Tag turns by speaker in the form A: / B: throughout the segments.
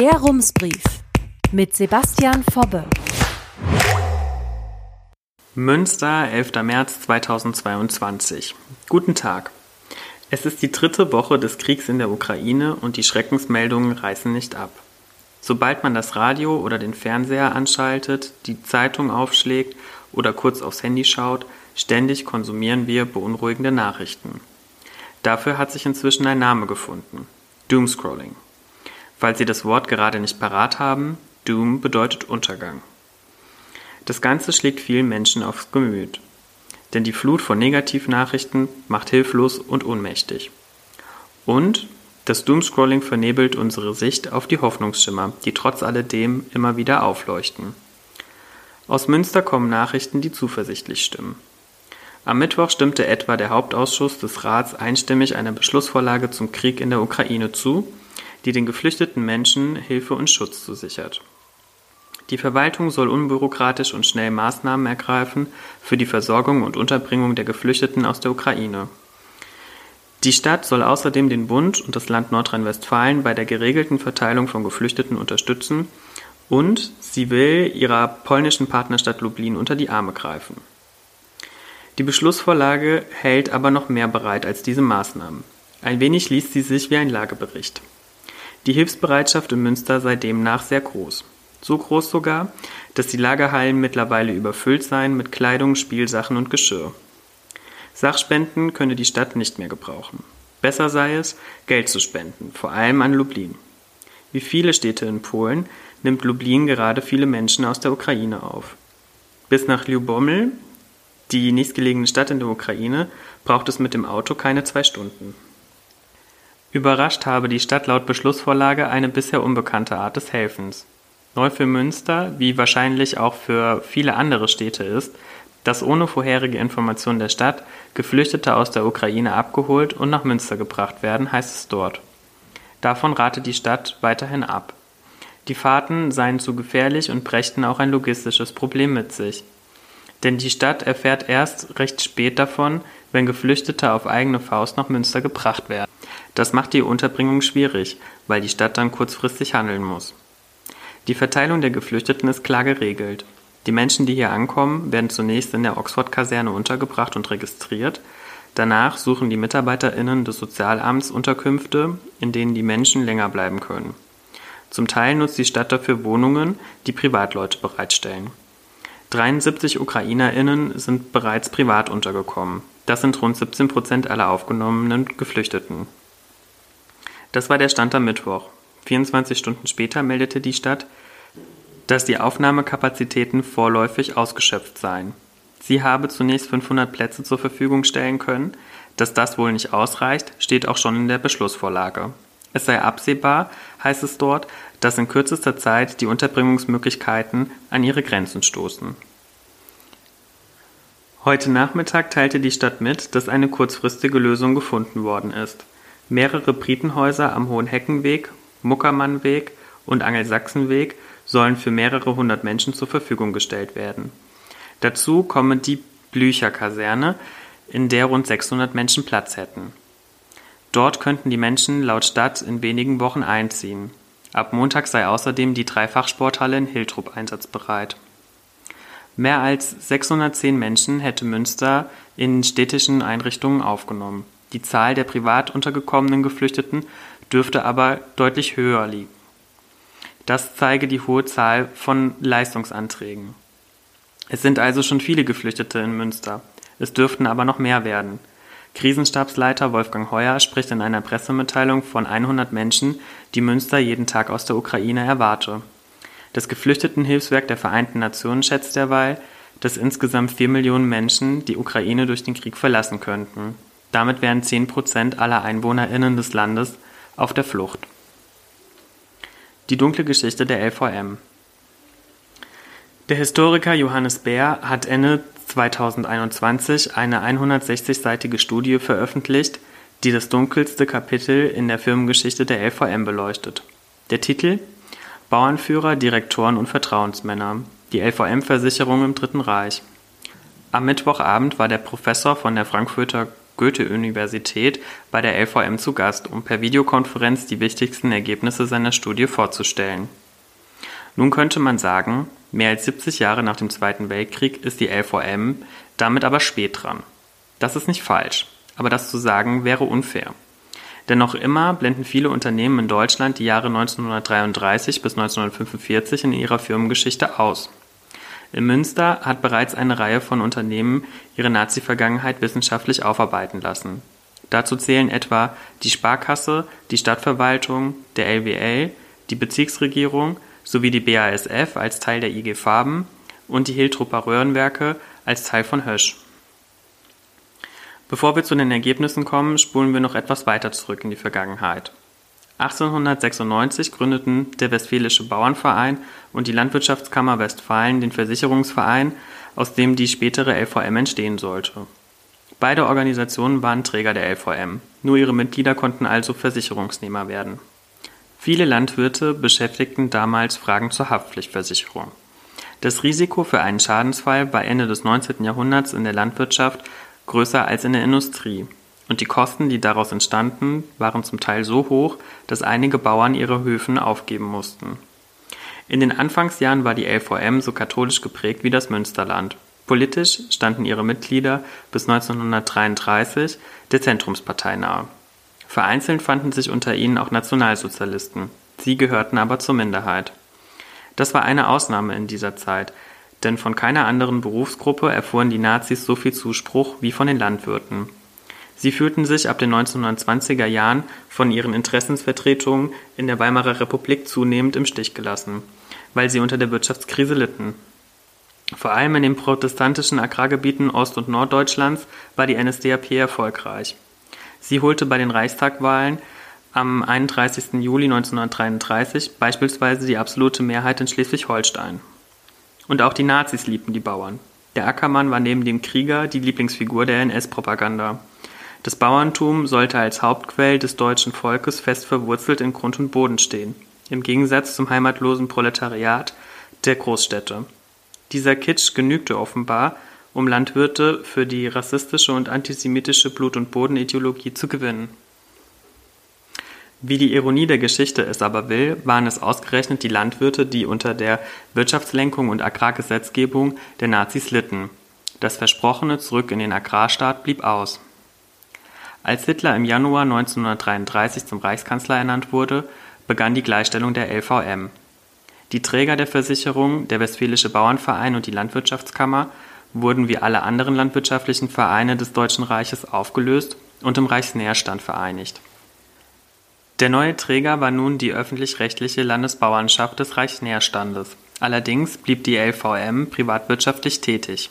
A: Der Rumsbrief mit Sebastian Fobbe.
B: Münster, 11. März 2022. Guten Tag. Es ist die dritte Woche des Kriegs in der Ukraine und die Schreckensmeldungen reißen nicht ab. Sobald man das Radio oder den Fernseher anschaltet, die Zeitung aufschlägt oder kurz aufs Handy schaut, ständig konsumieren wir beunruhigende Nachrichten. Dafür hat sich inzwischen ein Name gefunden. Doomscrolling. Falls Sie das Wort gerade nicht parat haben, Doom bedeutet Untergang. Das Ganze schlägt vielen Menschen aufs Gemüt. Denn die Flut von Negativnachrichten macht hilflos und ohnmächtig. Und das Doomscrolling vernebelt unsere Sicht auf die Hoffnungsschimmer, die trotz alledem immer wieder aufleuchten. Aus Münster kommen Nachrichten, die zuversichtlich stimmen. Am Mittwoch stimmte etwa der Hauptausschuss des Rats einstimmig einer Beschlussvorlage zum Krieg in der Ukraine zu, die den geflüchteten Menschen Hilfe und Schutz zusichert. Die Verwaltung soll unbürokratisch und schnell Maßnahmen ergreifen für die Versorgung und Unterbringung der Geflüchteten aus der Ukraine. Die Stadt soll außerdem den Bund und das Land Nordrhein-Westfalen bei der geregelten Verteilung von Geflüchteten unterstützen und sie will ihrer polnischen Partnerstadt Lublin unter die Arme greifen. Die Beschlussvorlage hält aber noch mehr bereit als diese Maßnahmen. Ein wenig liest sie sich wie ein Lagebericht. Die Hilfsbereitschaft in Münster sei demnach sehr groß. So groß sogar, dass die Lagerhallen mittlerweile überfüllt seien mit Kleidung, Spielsachen und Geschirr. Sachspenden könne die Stadt nicht mehr gebrauchen. Besser sei es, Geld zu spenden, vor allem an Lublin. Wie viele Städte in Polen nimmt Lublin gerade viele Menschen aus der Ukraine auf. Bis nach Ljubomel, die nächstgelegene Stadt in der Ukraine braucht es mit dem Auto keine zwei Stunden. Überrascht habe die Stadt laut Beschlussvorlage eine bisher unbekannte Art des Helfens. Neu für Münster, wie wahrscheinlich auch für viele andere Städte ist, dass ohne vorherige Information der Stadt Geflüchtete aus der Ukraine abgeholt und nach Münster gebracht werden, heißt es dort. Davon rate die Stadt weiterhin ab. Die Fahrten seien zu gefährlich und brächten auch ein logistisches Problem mit sich. Denn die Stadt erfährt erst recht spät davon, wenn Geflüchtete auf eigene Faust nach Münster gebracht werden. Das macht die Unterbringung schwierig, weil die Stadt dann kurzfristig handeln muss. Die Verteilung der Geflüchteten ist klar geregelt. Die Menschen, die hier ankommen, werden zunächst in der Oxford-Kaserne untergebracht und registriert. Danach suchen die MitarbeiterInnen des Sozialamts Unterkünfte, in denen die Menschen länger bleiben können. Zum Teil nutzt die Stadt dafür Wohnungen, die Privatleute bereitstellen. 73 UkrainerInnen sind bereits privat untergekommen. Das sind rund 17 Prozent aller aufgenommenen Geflüchteten. Das war der Stand am Mittwoch. 24 Stunden später meldete die Stadt, dass die Aufnahmekapazitäten vorläufig ausgeschöpft seien. Sie habe zunächst 500 Plätze zur Verfügung stellen können. Dass das wohl nicht ausreicht, steht auch schon in der Beschlussvorlage. Es sei absehbar, heißt es dort, dass in kürzester Zeit die Unterbringungsmöglichkeiten an ihre Grenzen stoßen. Heute Nachmittag teilte die Stadt mit, dass eine kurzfristige Lösung gefunden worden ist. Mehrere Britenhäuser am Hohenheckenweg, Muckermannweg und Angelsachsenweg sollen für mehrere hundert Menschen zur Verfügung gestellt werden. Dazu komme die Blücher-Kaserne, in der rund 600 Menschen Platz hätten. Dort könnten die Menschen laut Stadt in wenigen Wochen einziehen. Ab Montag sei außerdem die Dreifachsporthalle in Hiltrup einsatzbereit. Mehr als 610 Menschen hätte Münster in städtischen Einrichtungen aufgenommen. Die Zahl der privat untergekommenen Geflüchteten dürfte aber deutlich höher liegen. Das zeige die hohe Zahl von Leistungsanträgen. Es sind also schon viele Geflüchtete in Münster. Es dürften aber noch mehr werden. Krisenstabsleiter Wolfgang Heuer spricht in einer Pressemitteilung von 100 Menschen, die Münster jeden Tag aus der Ukraine erwarte. Das Geflüchtetenhilfswerk der Vereinten Nationen schätzt derweil, dass insgesamt vier Millionen Menschen die Ukraine durch den Krieg verlassen könnten. Damit wären zehn Prozent aller EinwohnerInnen des Landes auf der Flucht. Die dunkle Geschichte der LVM Der Historiker Johannes Bär hat Ende 2021 eine 160-seitige Studie veröffentlicht, die das dunkelste Kapitel in der Firmengeschichte der LVM beleuchtet. Der Titel Bauernführer, Direktoren und Vertrauensmänner. Die LVM-Versicherung im Dritten Reich. Am Mittwochabend war der Professor von der Frankfurter Goethe-Universität bei der LVM zu Gast, um per Videokonferenz die wichtigsten Ergebnisse seiner Studie vorzustellen. Nun könnte man sagen, mehr als 70 Jahre nach dem Zweiten Weltkrieg ist die LVM damit aber spät dran. Das ist nicht falsch, aber das zu sagen wäre unfair. Denn noch immer blenden viele Unternehmen in Deutschland die Jahre 1933 bis 1945 in ihrer Firmengeschichte aus. In Münster hat bereits eine Reihe von Unternehmen ihre Nazi-Vergangenheit wissenschaftlich aufarbeiten lassen. Dazu zählen etwa die Sparkasse, die Stadtverwaltung, der LWL, die Bezirksregierung sowie die BASF als Teil der IG Farben und die Hiltrupper Röhrenwerke als Teil von Hösch. Bevor wir zu den Ergebnissen kommen, spulen wir noch etwas weiter zurück in die Vergangenheit. 1896 gründeten der Westfälische Bauernverein und die Landwirtschaftskammer Westfalen den Versicherungsverein, aus dem die spätere LVM entstehen sollte. Beide Organisationen waren Träger der LVM, nur ihre Mitglieder konnten also Versicherungsnehmer werden. Viele Landwirte beschäftigten damals Fragen zur Haftpflichtversicherung. Das Risiko für einen Schadensfall war Ende des 19. Jahrhunderts in der Landwirtschaft größer als in der Industrie und die Kosten, die daraus entstanden, waren zum Teil so hoch, dass einige Bauern ihre Höfen aufgeben mussten. In den Anfangsjahren war die LVM so katholisch geprägt wie das Münsterland. Politisch standen ihre Mitglieder bis 1933 der Zentrumspartei nahe. Vereinzelt fanden sich unter ihnen auch Nationalsozialisten. Sie gehörten aber zur Minderheit. Das war eine Ausnahme in dieser Zeit, denn von keiner anderen Berufsgruppe erfuhren die Nazis so viel Zuspruch wie von den Landwirten. Sie fühlten sich ab den 1920er Jahren von ihren Interessensvertretungen in der Weimarer Republik zunehmend im Stich gelassen, weil sie unter der Wirtschaftskrise litten. Vor allem in den protestantischen Agrargebieten Ost- und Norddeutschlands war die NSDAP erfolgreich. Sie holte bei den Reichstagwahlen am 31. Juli 1933 beispielsweise die absolute Mehrheit in Schleswig-Holstein. Und auch die Nazis liebten die Bauern. Der Ackermann war neben dem Krieger die Lieblingsfigur der NS-Propaganda. Das Bauerntum sollte als Hauptquell des deutschen Volkes fest verwurzelt in Grund und Boden stehen, im Gegensatz zum heimatlosen Proletariat der Großstädte. Dieser Kitsch genügte offenbar, um Landwirte für die rassistische und antisemitische Blut- und Bodenideologie zu gewinnen. Wie die Ironie der Geschichte es aber will, waren es ausgerechnet die Landwirte, die unter der Wirtschaftslenkung und Agrargesetzgebung der Nazis litten. Das versprochene Zurück in den Agrarstaat blieb aus. Als Hitler im Januar 1933 zum Reichskanzler ernannt wurde, begann die Gleichstellung der LVM. Die Träger der Versicherung, der Westfälische Bauernverein und die Landwirtschaftskammer, wurden wie alle anderen landwirtschaftlichen Vereine des Deutschen Reiches aufgelöst und im Reichsnährstand vereinigt. Der neue Träger war nun die öffentlich-rechtliche Landesbauernschaft des Reichsnährstandes. Allerdings blieb die LVM privatwirtschaftlich tätig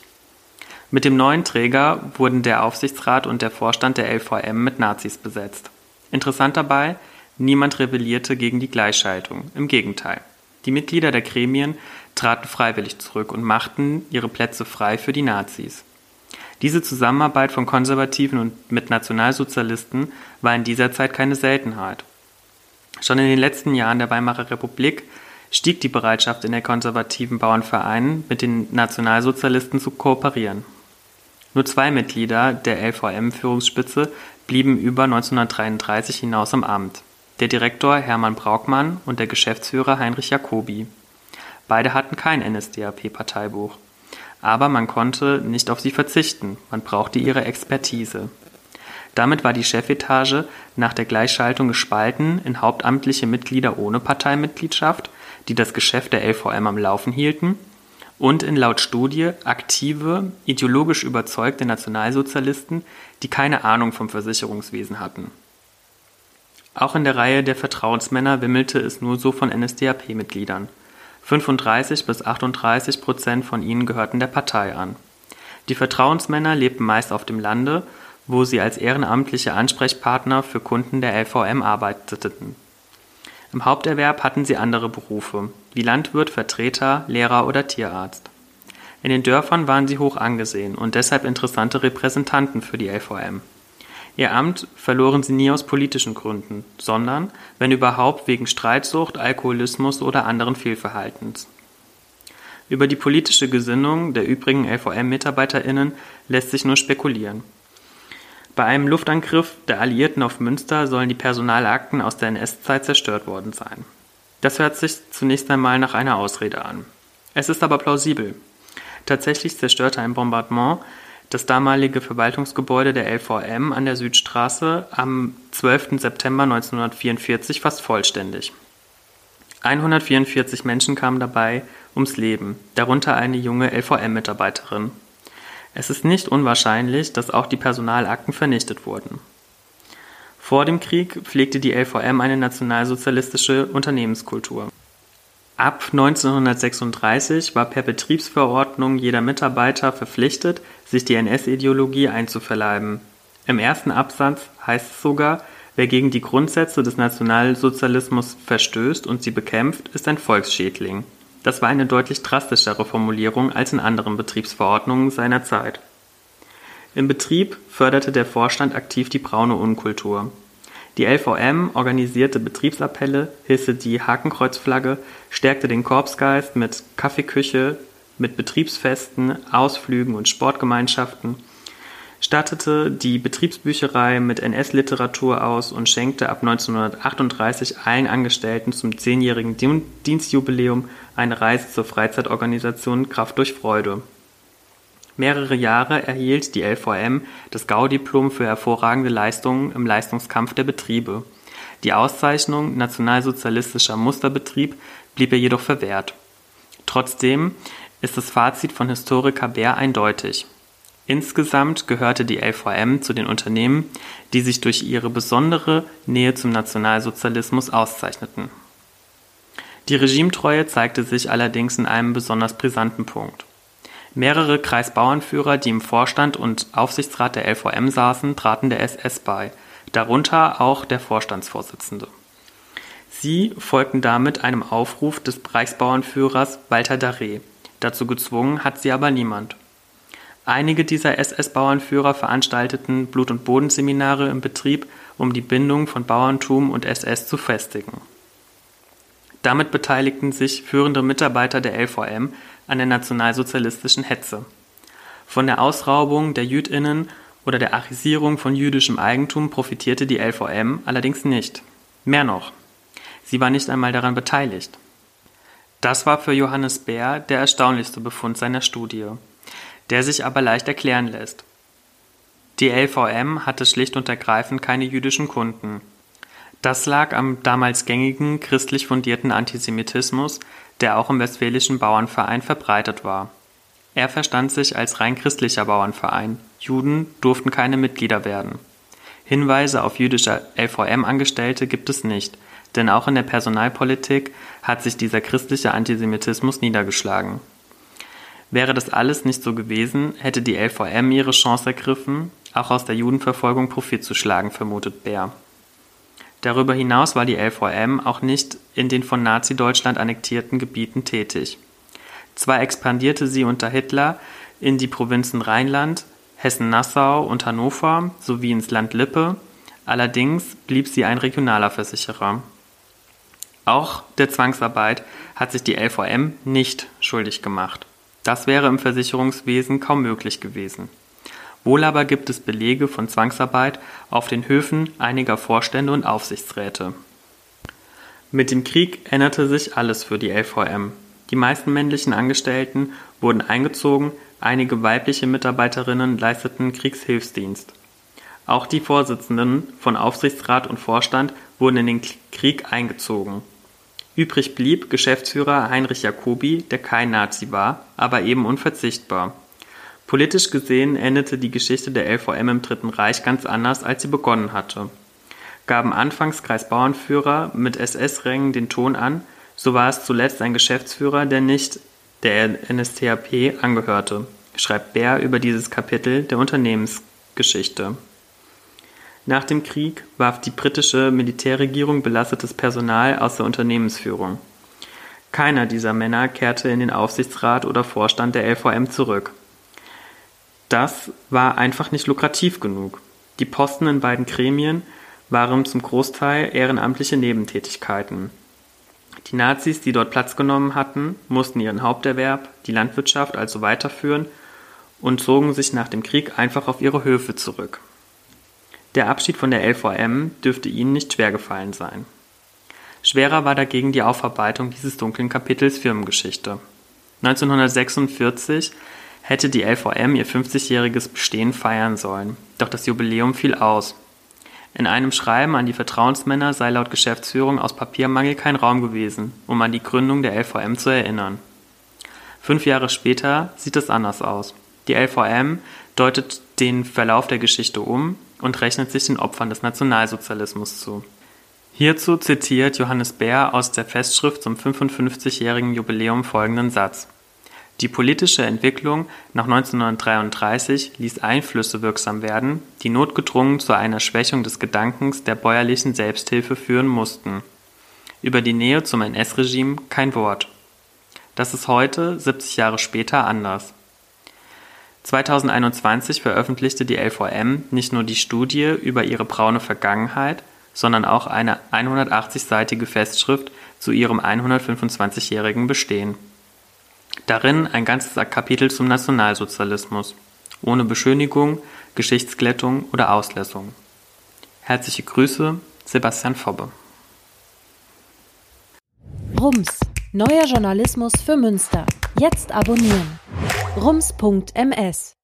B: mit dem neuen Träger wurden der Aufsichtsrat und der Vorstand der LVM mit Nazis besetzt. Interessant dabei, niemand rebellierte gegen die Gleichschaltung, im Gegenteil. Die Mitglieder der Gremien traten freiwillig zurück und machten ihre Plätze frei für die Nazis. Diese Zusammenarbeit von Konservativen und mit Nationalsozialisten war in dieser Zeit keine Seltenheit. Schon in den letzten Jahren der Weimarer Republik stieg die Bereitschaft in der konservativen Bauernvereinen, mit den Nationalsozialisten zu kooperieren. Nur zwei Mitglieder der LVM-Führungsspitze blieben über 1933 hinaus im Amt: der Direktor Hermann Braukmann und der Geschäftsführer Heinrich Jacobi. Beide hatten kein NSDAP-Parteibuch. Aber man konnte nicht auf sie verzichten, man brauchte ihre Expertise. Damit war die Chefetage nach der Gleichschaltung gespalten in hauptamtliche Mitglieder ohne Parteimitgliedschaft, die das Geschäft der LVM am Laufen hielten, und in laut Studie aktive, ideologisch überzeugte Nationalsozialisten, die keine Ahnung vom Versicherungswesen hatten. Auch in der Reihe der Vertrauensmänner wimmelte es nur so von NSDAP-Mitgliedern. 35 bis 38 Prozent von ihnen gehörten der Partei an. Die Vertrauensmänner lebten meist auf dem Lande, wo sie als ehrenamtliche Ansprechpartner für Kunden der LVM arbeiteten. Im Haupterwerb hatten sie andere Berufe, wie Landwirt, Vertreter, Lehrer oder Tierarzt. In den Dörfern waren sie hoch angesehen und deshalb interessante Repräsentanten für die LVM. Ihr Amt verloren sie nie aus politischen Gründen, sondern, wenn überhaupt, wegen Streitsucht, Alkoholismus oder anderen Fehlverhaltens. Über die politische Gesinnung der übrigen LVM-MitarbeiterInnen lässt sich nur spekulieren. Bei einem Luftangriff der Alliierten auf Münster sollen die Personalakten aus der NS-Zeit zerstört worden sein. Das hört sich zunächst einmal nach einer Ausrede an. Es ist aber plausibel. Tatsächlich zerstörte ein Bombardement das damalige Verwaltungsgebäude der LVM an der Südstraße am 12. September 1944 fast vollständig. 144 Menschen kamen dabei ums Leben, darunter eine junge LVM-Mitarbeiterin. Es ist nicht unwahrscheinlich, dass auch die Personalakten vernichtet wurden. Vor dem Krieg pflegte die LVM eine nationalsozialistische Unternehmenskultur. Ab 1936 war per Betriebsverordnung jeder Mitarbeiter verpflichtet, sich die NS-Ideologie einzuverleiben. Im ersten Absatz heißt es sogar, wer gegen die Grundsätze des Nationalsozialismus verstößt und sie bekämpft, ist ein Volksschädling. Das war eine deutlich drastischere Formulierung als in anderen Betriebsverordnungen seiner Zeit. Im Betrieb förderte der Vorstand aktiv die braune Unkultur. Die LVM organisierte Betriebsappelle, hisse die Hakenkreuzflagge, stärkte den Korpsgeist mit Kaffeeküche, mit Betriebsfesten, Ausflügen und Sportgemeinschaften, stattete die Betriebsbücherei mit NS-Literatur aus und schenkte ab 1938 allen Angestellten zum zehnjährigen Dienstjubiläum eine Reise zur Freizeitorganisation Kraft durch Freude. Mehrere Jahre erhielt die LVM das Gaudiplom für hervorragende Leistungen im Leistungskampf der Betriebe. Die Auszeichnung Nationalsozialistischer Musterbetrieb blieb ihr jedoch verwehrt. Trotzdem ist das Fazit von Historiker Bär eindeutig. Insgesamt gehörte die LVM zu den Unternehmen, die sich durch ihre besondere Nähe zum Nationalsozialismus auszeichneten. Die Regimetreue zeigte sich allerdings in einem besonders brisanten Punkt. Mehrere Kreisbauernführer, die im Vorstand und Aufsichtsrat der LVM saßen, traten der SS bei, darunter auch der Vorstandsvorsitzende. Sie folgten damit einem Aufruf des Reichsbauernführers Walter Darré. Dazu gezwungen hat sie aber niemand. Einige dieser SS-Bauernführer veranstalteten Blut- und Bodenseminare im Betrieb, um die Bindung von Bauerntum und SS zu festigen. Damit beteiligten sich führende Mitarbeiter der LVM an der nationalsozialistischen Hetze. Von der Ausraubung der Jüdinnen oder der Achisierung von jüdischem Eigentum profitierte die LVM allerdings nicht. Mehr noch, sie war nicht einmal daran beteiligt. Das war für Johannes Bär der erstaunlichste Befund seiner Studie, der sich aber leicht erklären lässt. Die LVM hatte schlicht und ergreifend keine jüdischen Kunden. Das lag am damals gängigen christlich fundierten Antisemitismus, der auch im Westfälischen Bauernverein verbreitet war. Er verstand sich als rein christlicher Bauernverein, Juden durften keine Mitglieder werden. Hinweise auf jüdische LVM-Angestellte gibt es nicht, denn auch in der Personalpolitik hat sich dieser christliche Antisemitismus niedergeschlagen. Wäre das alles nicht so gewesen, hätte die LVM ihre Chance ergriffen, auch aus der Judenverfolgung Profit zu schlagen, vermutet Bär. Darüber hinaus war die LVM auch nicht in den von Nazi-Deutschland annektierten Gebieten tätig. Zwar expandierte sie unter Hitler in die Provinzen Rheinland, Hessen-Nassau und Hannover sowie ins Land Lippe, allerdings blieb sie ein regionaler Versicherer. Auch der Zwangsarbeit hat sich die LVM nicht schuldig gemacht. Das wäre im Versicherungswesen kaum möglich gewesen. Wohl aber gibt es Belege von Zwangsarbeit auf den Höfen einiger Vorstände und Aufsichtsräte. Mit dem Krieg änderte sich alles für die LVM. Die meisten männlichen Angestellten wurden eingezogen, einige weibliche Mitarbeiterinnen leisteten Kriegshilfsdienst. Auch die Vorsitzenden von Aufsichtsrat und Vorstand wurden in den Krieg eingezogen. Übrig blieb Geschäftsführer Heinrich Jacobi, der kein Nazi war, aber eben unverzichtbar. Politisch gesehen endete die Geschichte der LVM im Dritten Reich ganz anders, als sie begonnen hatte. Gaben anfangs Kreisbauernführer mit SS-Rängen den Ton an, so war es zuletzt ein Geschäftsführer, der nicht der NSDAP angehörte, schreibt Bär über dieses Kapitel der Unternehmensgeschichte. Nach dem Krieg warf die britische Militärregierung belastetes Personal aus der Unternehmensführung. Keiner dieser Männer kehrte in den Aufsichtsrat oder Vorstand der LVM zurück. Das war einfach nicht lukrativ genug. Die Posten in beiden Gremien waren zum Großteil ehrenamtliche Nebentätigkeiten. Die Nazis, die dort Platz genommen hatten, mussten ihren Haupterwerb, die Landwirtschaft, also weiterführen und zogen sich nach dem Krieg einfach auf ihre Höfe zurück. Der Abschied von der LVM dürfte ihnen nicht schwer gefallen sein. Schwerer war dagegen die Aufarbeitung dieses dunklen Kapitels Firmengeschichte. 1946 hätte die LVM ihr 50-jähriges Bestehen feiern sollen, doch das Jubiläum fiel aus. In einem Schreiben an die Vertrauensmänner sei laut Geschäftsführung aus Papiermangel kein Raum gewesen, um an die Gründung der LVM zu erinnern. Fünf Jahre später sieht es anders aus. Die LVM deutet den Verlauf der Geschichte um und rechnet sich den Opfern des Nationalsozialismus zu. Hierzu zitiert Johannes Bär aus der Festschrift zum 55-jährigen Jubiläum folgenden Satz. Die politische Entwicklung nach 1933 ließ Einflüsse wirksam werden, die notgedrungen zu einer Schwächung des Gedankens der bäuerlichen Selbsthilfe führen mussten. Über die Nähe zum NS-Regime kein Wort. Das ist heute, 70 Jahre später, anders. 2021 veröffentlichte die LVM nicht nur die Studie über ihre braune Vergangenheit, sondern auch eine 180-seitige Festschrift zu ihrem 125-jährigen Bestehen. Darin ein ganzes Kapitel zum Nationalsozialismus, ohne Beschönigung, Geschichtsglättung oder Auslässung. Herzliche Grüße, Sebastian Fobbe.
A: Rums, neuer Journalismus für Münster. Jetzt abonnieren. rums.ms